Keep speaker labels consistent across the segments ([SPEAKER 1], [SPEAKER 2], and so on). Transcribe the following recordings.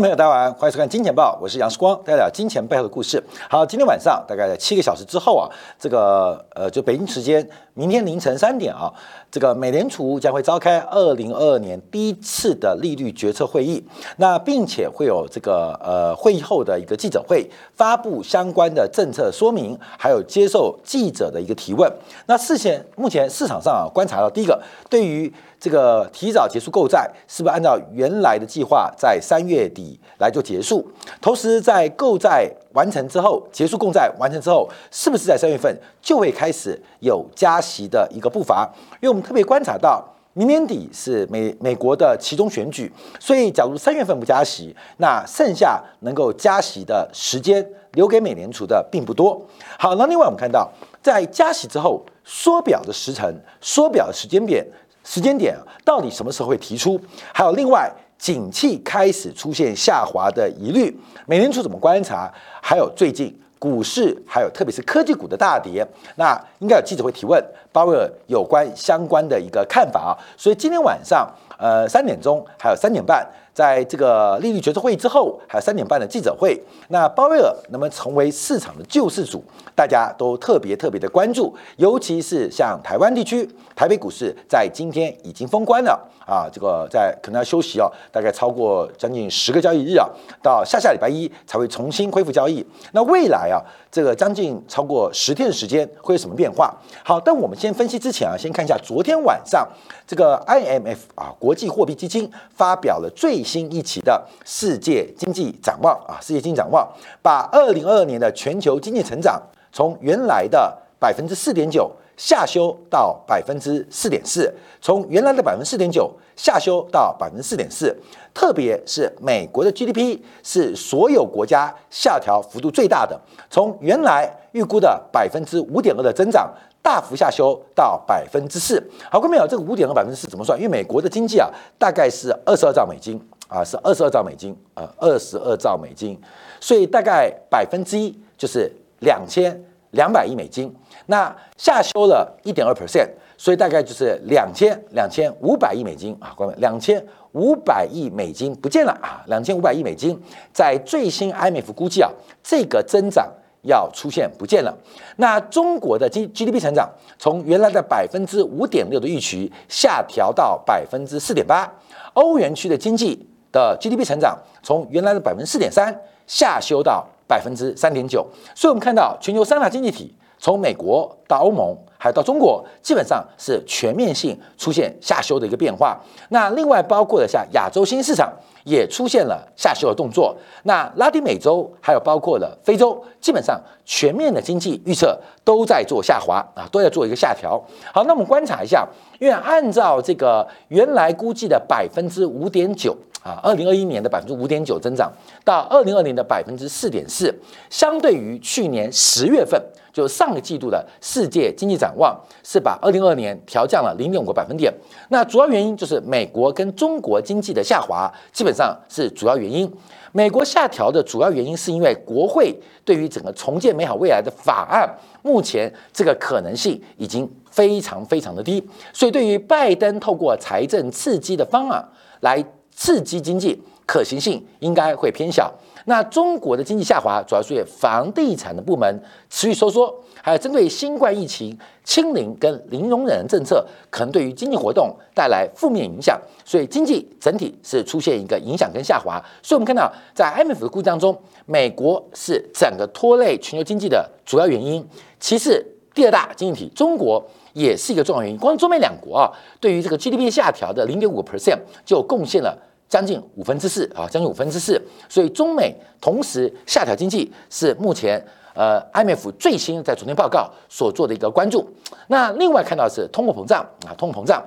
[SPEAKER 1] 众朋友，大家好，欢迎收看《金钱报》，我是杨世光，带来金钱背后的故事。好，今天晚上大概在七个小时之后啊，这个呃，就北京时间明天凌晨三点啊，这个美联储将会召开二零二二年第一次的利率决策会议，那并且会有这个呃会议后的一个记者会，发布相关的政策说明，还有接受记者的一个提问。那事前目前市场上啊观察到，第一个对于这个提早结束购债，是不是按照原来的计划在三月底来做结束？同时，在购债完成之后，结束共债完成之后，是不是在三月份就会开始有加息的一个步伐？因为我们特别观察到，明年底是美美国的其中选举，所以假如三月份不加息，那剩下能够加息的时间留给美联储的并不多。好，那另外我们看到，在加息之后，缩表的时程、缩表的时间点。时间点到底什么时候会提出？还有另外，景气开始出现下滑的疑虑，美联储怎么观察？还有最近股市，还有特别是科技股的大跌，那应该有记者会提问鲍威尔有关相关的一个看法啊。所以今天晚上，呃，三点钟还有三点半。在这个利率决策会议之后，还有三点半的记者会，那鲍威尔能不能成为市场的救世主，大家都特别特别的关注。尤其是像台湾地区，台北股市在今天已经封关了啊，这个在可能要休息哦，大概超过将近十个交易日啊，到下下礼拜一才会重新恢复交易。那未来啊，这个将近超过十天的时间会有什么变化？好，但我们先分析之前啊，先看一下昨天晚上这个 IMF 啊，国际货币基金发表了最新一期的世界经济展望啊，世界经济展望把二零二二年的全球经济成长从原来的百分之四点九下修到百分之四点四，从原来的百分之四点九下修到百分之四点四。特别是美国的 GDP 是所有国家下调幅度最大的，从原来预估的百分之五点二的增长。大幅下修到百分之四，好，各位朋友，这个五点二百分之四怎么算？因为美国的经济啊，大概是二十二兆美金啊，是二十二兆美金，呃，二十二兆美金，所以大概百分之一就是两千两百亿美金。那下修了一点二 percent，所以大概就是两千两千五百亿美金啊，各位，两千五百亿美金不见了啊，两千五百亿美金，在最新 IMF 估计啊，这个增长。要出现不见了。那中国的 G G D P 成长从原来的百分之五点六的预期下调到百分之四点八。欧元区的经济的 G D P 成长从原来的百分之四点三下修到百分之三点九。所以，我们看到全球三大经济体，从美国到欧盟，还有到中国，基本上是全面性出现下修的一个变化。那另外包括了像亚洲新市场。也出现了下修的动作。那拉丁美洲还有包括了非洲，基本上全面的经济预测都在做下滑啊，都在做一个下调。好，那我们观察一下，因为按照这个原来估计的百分之五点九啊，二零二一年的百分之五点九增长，到二零二零的百分之四点四，相对于去年十月份。就上个季度的世界经济展望是把二零二二年调降了零点五个百分点，那主要原因就是美国跟中国经济的下滑，基本上是主要原因。美国下调的主要原因是因为国会对于整个重建美好未来的法案，目前这个可能性已经非常非常的低，所以对于拜登透过财政刺激的方案来刺激经济，可行性应该会偏小。那中国的经济下滑，主要是因为房地产的部门持续收缩，还有针对新冠疫情清零跟零容忍政策，可能对于经济活动带来负面影响，所以经济整体是出现一个影响跟下滑。所以，我们看到在 IMF 的估计当中，美国是整个拖累全球经济的主要原因，其次第二大经济体中国也是一个重要原因。光中美两国啊，对于这个 GDP 下调的零点五个 percent 就贡献了。将近五分之四啊，将近五分之四，所以中美同时下调经济是目前呃 IMF 最新在昨天报告所做的一个关注。那另外看到是通货膨胀啊，通货膨胀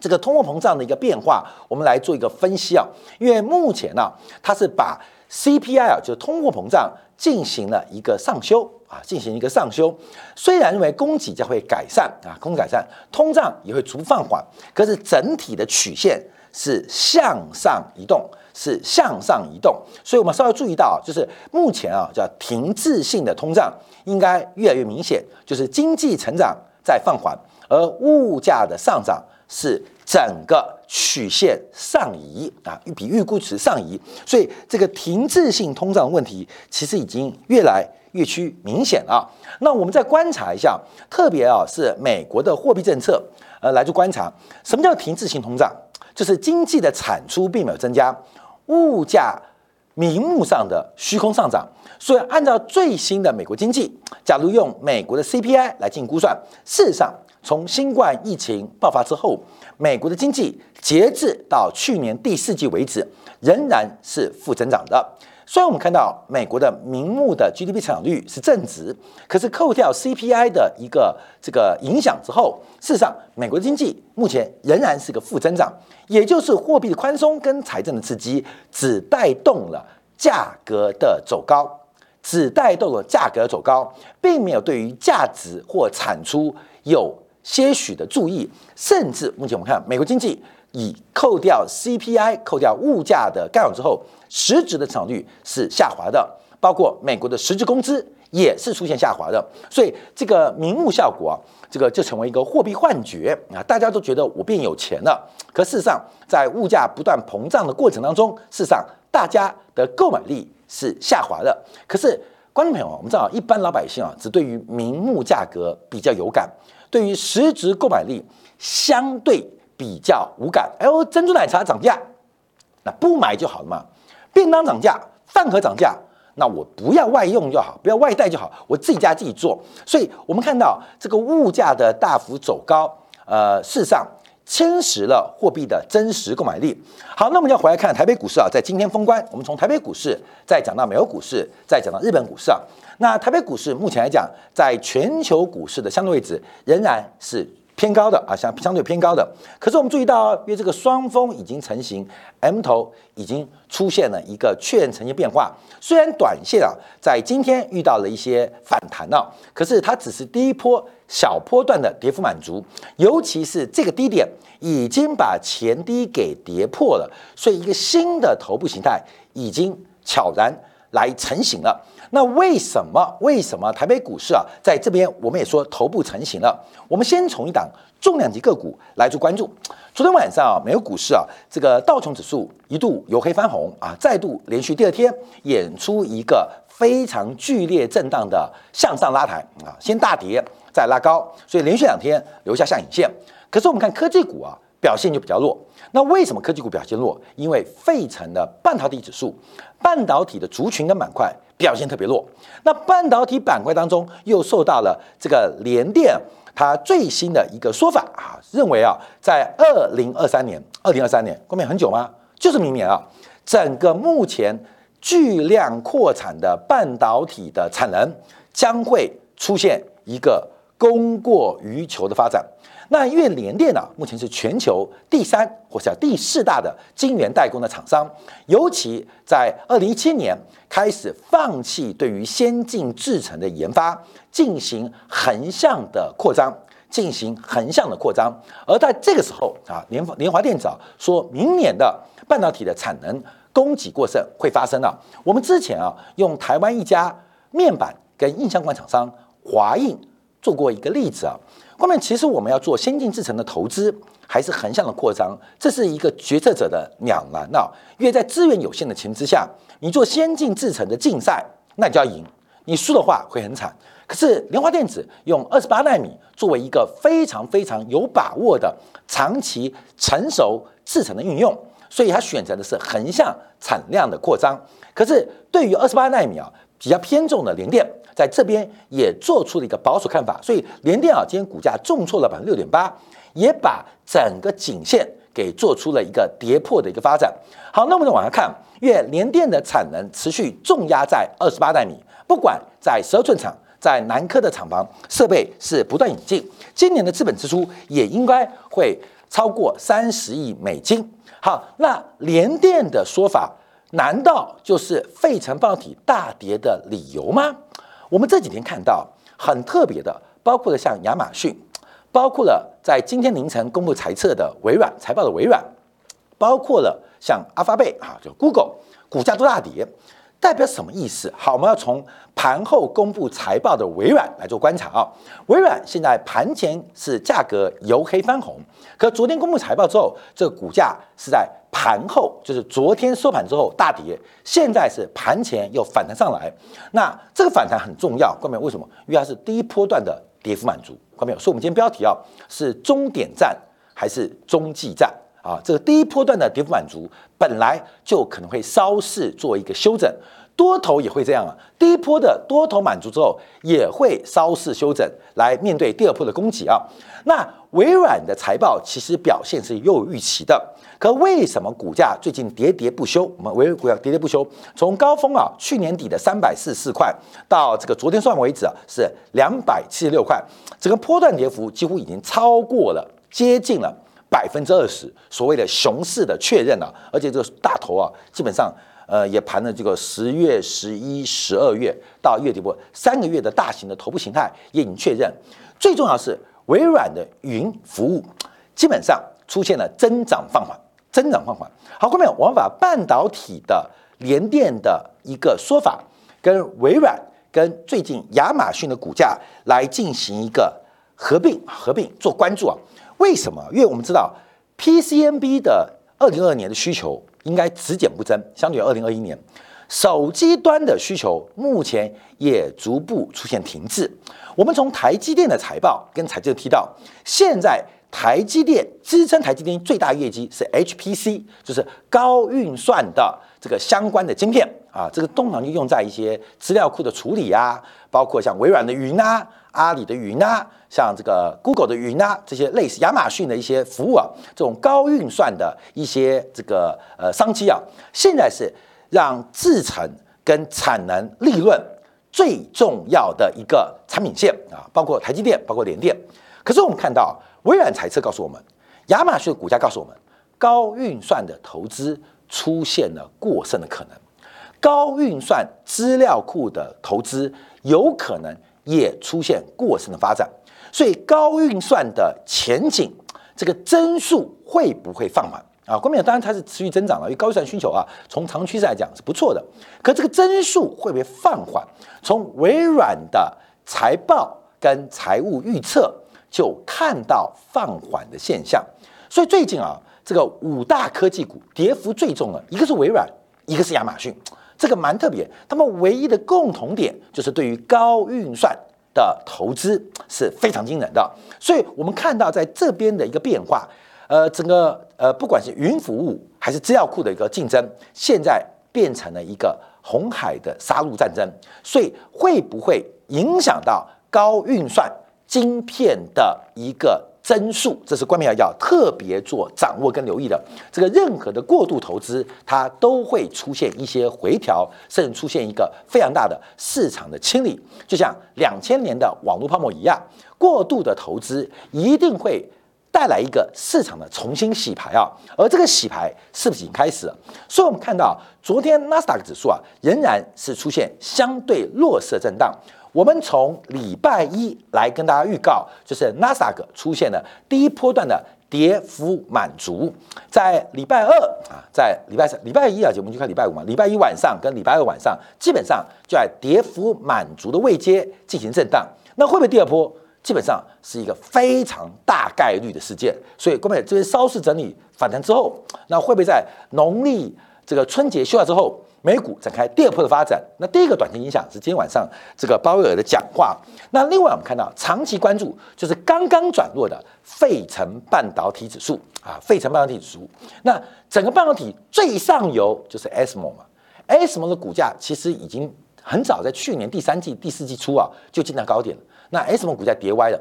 [SPEAKER 1] 这个通货膨胀的一个变化，我们来做一个分析啊。因为目前呢，它是把 CPI 啊，就是通货膨胀进行了一个上修啊，进行一个上修。虽然认为供给将会改善啊，供给改善，通胀也会逐步放缓，可是整体的曲线。是向上移动，是向上移动，所以我们稍微注意到，就是目前啊叫停滞性的通胀应该越来越明显，就是经济成长在放缓，而物价的上涨是整个曲线上移啊，比预估值上移，所以这个停滞性通胀问题其实已经越来越趋明显啊。那我们再观察一下，特别啊是美国的货币政策，呃，来做观察，什么叫停滞性通胀？就是经济的产出并没有增加，物价明目上的虚空上涨。所以按照最新的美国经济，假如用美国的 CPI 来进行估算，事实上从新冠疫情爆发之后。美国的经济截至到去年第四季为止，仍然是负增长的。虽然我们看到美国的明目的 GDP 成长率是正值，可是扣掉 CPI 的一个这个影响之后，事实上美国的经济目前仍然是个负增长。也就是货币的宽松跟财政的刺激，只带动了价格的走高，只带动了价格走高，并没有对于价值或产出有。些许的注意，甚至目前我们看美国经济以扣掉 CPI、扣掉物价的干扰之后，实质的成长率是下滑的，包括美国的实质工资也是出现下滑的。所以这个名目效果啊，这个就成为一个货币幻觉啊，大家都觉得我变有钱了。可事实上，在物价不断膨胀的过程当中，事实上大家的购买力是下滑的。可是观众朋友，我们知道一般老百姓啊，只对于名目价格比较有感。对于实质购买力相对比较无感，哎呦，珍珠奶茶涨价，那不买就好了嘛。便当涨价，饭盒涨价，那我不要外用就好，不要外带就好，我自己家自己做。所以我们看到这个物价的大幅走高，呃，事实上侵蚀了货币的真实购买力。好，那我们要回来看台北股市啊，在今天封关，我们从台北股市再讲到美国股市，再讲到日本股市啊。那台北股市目前来讲，在全球股市的相对位置仍然是偏高的啊，相相对偏高的。可是我们注意到，因为这个双峰已经成型，M 头已经出现了一个确认呈现变化。虽然短线啊在今天遇到了一些反弹啊，可是它只是第一波小波段的跌幅满足，尤其是这个低点已经把前低给跌破了，所以一个新的头部形态已经悄然来成型了。那为什么？为什么台北股市啊，在这边我们也说头部成型了？我们先从一档重量级个股来做关注。昨天晚上啊，美国股市啊，这个道琼指数一度由黑翻红啊，再度连续第二天演出一个非常剧烈震荡的向上拉抬啊，先大跌再拉高，所以连续两天留下下影线。可是我们看科技股啊，表现就比较弱。那为什么科技股表现弱？因为费城的半导体指数、半导体的族群跟板块。表现特别弱，那半导体板块当中又受到了这个联电它最新的一个说法啊，认为啊，在二零二三年，二零二三年后面很久吗？就是明年啊，整个目前巨量扩产的半导体的产能将会出现一个供过于求的发展。那因为联电啊，目前是全球第三或者第四大的晶圆代工的厂商，尤其在二零一七年开始放弃对于先进制程的研发，进行横向的扩张，进行横向的扩张。而在这个时候啊，联联华电子啊，说明年的半导体的产能供给过剩会发生了。我们之前啊，用台湾一家面板跟印象管厂商华映做过一个例子啊。后面其实我们要做先进制程的投资，还是横向的扩张，这是一个决策者的两难啊。因为在资源有限的情之下，你做先进制程的竞赛，那你就要赢，你输的话会很惨。可是联华电子用二十八纳米作为一个非常非常有把握的长期成熟制程的运用，所以他选择的是横向产量的扩张。可是对于二十八纳米啊，比较偏重的联电。在这边也做出了一个保守看法，所以联电啊今天股价重挫了百分之六点八，也把整个颈线给做出了一个跌破的一个发展。好，那我们再往下看，因为联电的产能持续重压在二十八纳米，不管在十二寸厂，在南科的厂房设备是不断引进，今年的资本支出也应该会超过三十亿美金。好，那联电的说法难道就是费城半导体大跌的理由吗？我们这几天看到很特别的，包括了像亚马逊，包括了在今天凌晨公布财测的微软财报的微软，包括了像阿发贝啊，就 Google，股价都大跌。代表什么意思？好，我们要从盘后公布财报的微软来做观察啊。微软现在盘前是价格由黑翻红，可昨天公布财报之后，这个股价是在盘后，就是昨天收盘之后大跌，现在是盘前又反弹上来。那这个反弹很重要，关键为什么？因为它是第一波段的跌幅满足，关没有？所以我们今天标题啊是终点站还是中继站啊？这个第一波段的跌幅满足。本来就可能会稍事做一个修整，多头也会这样啊。第一波的多头满足之后，也会稍事修整，来面对第二波的攻击啊。那微软的财报其实表现是又有预期的，可为什么股价最近喋喋不休？我们微软股价喋喋不休，从高峰啊，去年底的三百四十四块，到这个昨天算为止啊，是两百七十六块，整个波段跌幅几乎已经超过了，接近了。百分之二十，所谓的熊市的确认啊，而且这个大头啊，基本上呃也盘了这个十月、十一、十二月到月底部三个月的大型的头部形态也已经确认。最重要是微软的云服务基本上出现了增长放缓，增长放缓。好，后面我们把半导体的联电的一个说法跟微软跟最近亚马逊的股价来进行一个合并，合并做关注啊。为什么？因为我们知道 PCNB 的二零二二年的需求应该只减不增，相对于二零二一年，手机端的需求目前也逐步出现停滞。我们从台积电的财报跟财政提到，现在台积电支撑台积电最大业绩是 HPC，就是高运算的这个相关的晶片啊，这个通常就用在一些资料库的处理啊，包括像微软的云啊。阿里的云啊，像这个 Google 的云啊，这些类似亚马逊的一些服务啊，这种高运算的一些这个呃商机啊，现在是让制程跟产能利润最重要的一个产品线啊，包括台积电，包括联电。可是我们看到微软财测告诉我们，亚马逊的股价告诉我们，高运算的投资出现了过剩的可能，高运算资料库的投资有可能。也出现过剩的发展，所以高运算的前景，这个增速会不会放缓啊？关键当然它是持续增长了，因为高运算需求啊，从长趋势来讲是不错的。可这个增速会不会放缓？从微软的财报跟财务预测就看到放缓的现象。所以最近啊，这个五大科技股跌幅最重的，一个是微软，一个是亚马逊。这个蛮特别，他们唯一的共同点就是对于高运算的投资是非常惊人的，所以我们看到在这边的一个变化，呃，整个呃不管是云服务还是资料库的一个竞争，现在变成了一个红海的杀戮战争，所以会不会影响到高运算晶片的一个？增速，这是关键要特别做掌握跟留意的。这个任何的过度投资，它都会出现一些回调，甚至出现一个非常大的市场的清理。就像两千年的网络泡沫一样，过度的投资一定会带来一个市场的重新洗牌啊。而这个洗牌是不是已经开始了？所以我们看到昨天纳斯达克指数啊，仍然是出现相对弱势震荡。我们从礼拜一来跟大家预告，就是纳斯达克出现了第一波段的跌幅满足，在礼拜二啊，在礼拜三、礼拜一啊，我们就看礼拜五嘛。礼拜一晚上跟礼拜二晚上，基本上就在跌幅满足的位阶进行震荡。那会不会第二波？基本上是一个非常大概率的事件。所以，各位这边稍事整理反弹之后，那会不会在农历这个春节休假之后？美股展开第二波的发展，那第一个短期影响是今天晚上这个鲍威尔的讲话。那另外我们看到长期关注就是刚刚转弱的费城半导体指数啊，费城半导体指数。那整个半导体最上游就是 ASML 嘛，ASML 的股价其实已经很早在去年第三季、第四季初啊就进到高点了。那 ASML 股价跌歪了，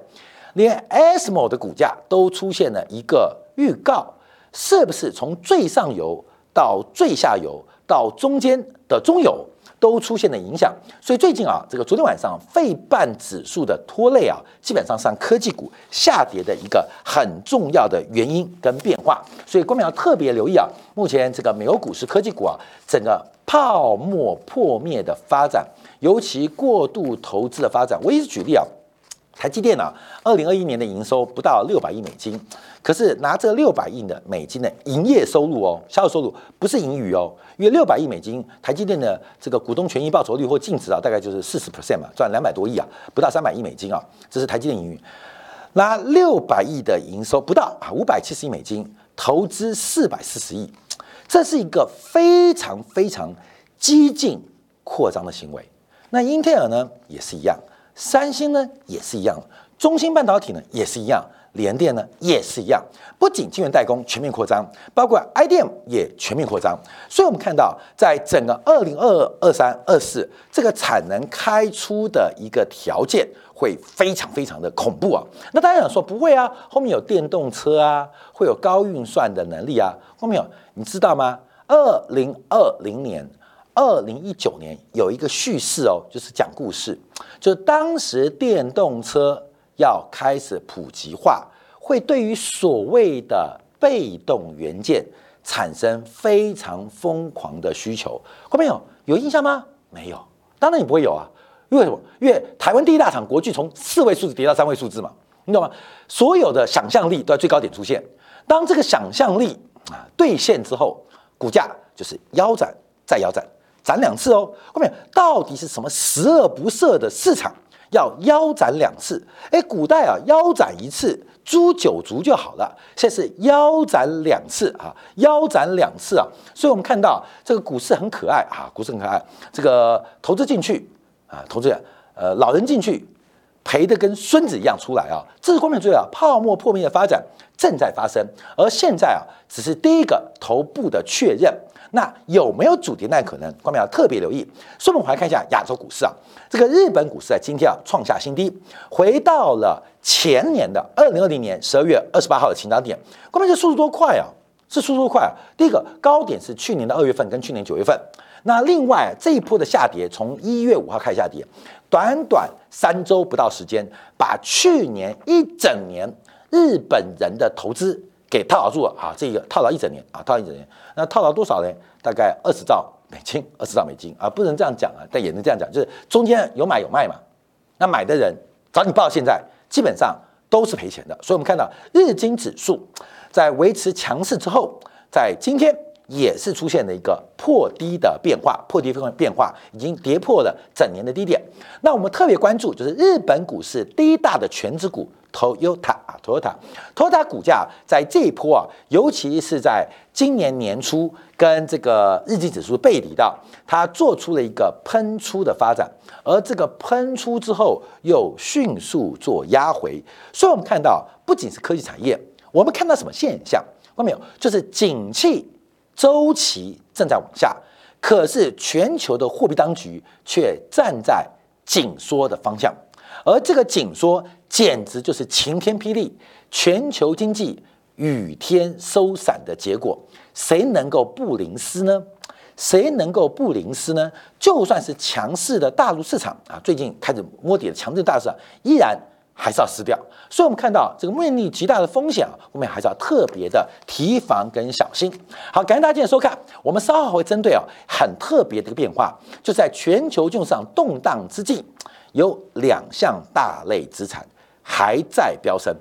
[SPEAKER 1] 连 ASML 的股价都出现了一个预告，是不是从最上游到最下游？到中间的中游都出现了影响，所以最近啊，这个昨天晚上费半指数的拖累啊，基本上是科技股下跌的一个很重要的原因跟变化。所以，观众要特别留意啊，目前这个美国股市科技股啊，整个泡沫破灭的发展，尤其过度投资的发展。我一直举例啊，台积电啊，二零二一年的营收不到六百亿美金，可是拿这六百亿的美金的营业收入哦，销售收入不是盈余哦，因为六百亿美金，台积电的这个股东权益报酬率或净值啊，大概就是四十 percent 嘛，赚两百多亿啊，不到三百亿美金啊，这是台积电盈余。拿六百亿的营收不到啊，五百七十亿美金，投资四百四十亿，这是一个非常非常激进扩张的行为。那英特尔呢，也是一样。三星呢也是一样，中芯半导体呢也是一样，联电呢也是一样。不仅晶圆代工全面扩张，包括 IDM 也全面扩张。所以，我们看到，在整个二零二二、二三、二四这个产能开出的一个条件，会非常非常的恐怖啊！那大家想说不会啊，后面有电动车啊，会有高运算的能力啊，后面有你知道吗？二零二零年。二零一九年有一个叙事哦，就是讲故事，就是当时电动车要开始普及化，会对于所谓的被动元件产生非常疯狂的需求。后面有有印象吗？没有，当然你不会有啊。因为什么？因为台湾第一大厂国巨从四位数字跌到三位数字嘛，你懂吗？所有的想象力都在最高点出现。当这个想象力啊兑现之后，股价就是腰斩再腰斩。斩两次哦，后面到底是什么十恶不赦的市场要腰斩两次？哎，古代啊腰斩一次诛九族就好了，现在是腰斩两次啊，腰斩两次啊，所以我们看到这个股市很可爱啊，股市很可爱，这个投资进去啊，投资呃老人进去赔的跟孙子一样出来啊，这是后面最啊泡沫破灭的发展正在发生，而现在啊只是第一个头部的确认。那有没有主跌那可能？观众要特别留意。所以，我们来看一下亚洲股市啊，这个日本股市在今天啊创下新低，回到了前年的二零二零年十二月二十八号的起涨点。观众这速度多快啊？是速度快啊！第一个高点是去年的二月份跟去年九月份。那另外这一波的下跌，从一月五号开始下跌，短短三周不到时间，把去年一整年日本人的投资。给套牢住了啊！这个套牢一整年啊，套牢一整年，那套牢多少呢？大概二十兆美金，二十兆美金啊，不能这样讲啊，但也能这样讲，就是中间有买有卖嘛。那买的人找你报，现在基本上都是赔钱的。所以，我们看到日经指数在维持强势之后，在今天也是出现了一个破低的变化，破低变化已经跌破了整年的低点。那我们特别关注就是日本股市第一大的全指股。Toyota 啊，Toyota，Toyota 股价在这一波啊，尤其是在今年年初跟这个日经指数背离到，它做出了一个喷出的发展，而这个喷出之后又迅速做压回，所以我们看到不仅是科技产业，我们看到什么现象？看到没有？就是景气周期正在往下，可是全球的货币当局却站在紧缩的方向。而这个紧缩简直就是晴天霹雳，全球经济雨天收伞的结果，谁能够不淋湿呢？谁能够不淋湿呢？就算是强势的大陆市场啊，最近开始摸底的强势大市场，依然还是要失掉。所以，我们看到这个面临极大的风险啊，我们还是要特别的提防跟小心。好，感谢大家今天收看，我们稍后会针对啊很特别的一个变化，就在全球金融市场动荡之际。有两项大类资产还在飙升，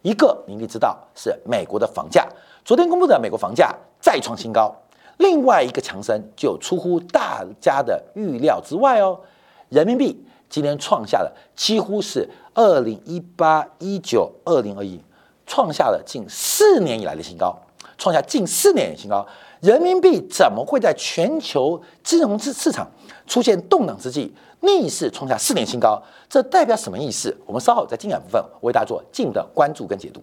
[SPEAKER 1] 一个你应知道是美国的房价，昨天公布的美国房价再创新高。另外一个强升就出乎大家的预料之外哦，人民币今天创下了几乎是二零一八、一九、二零二一创下了近四年以来的新高，创下近四年的新高。人民币怎么会在全球金融市市场出现动荡之际？逆势创下四年新高，这代表什么意思？我们稍后在精讲部分为大家做进一步的关注跟解读。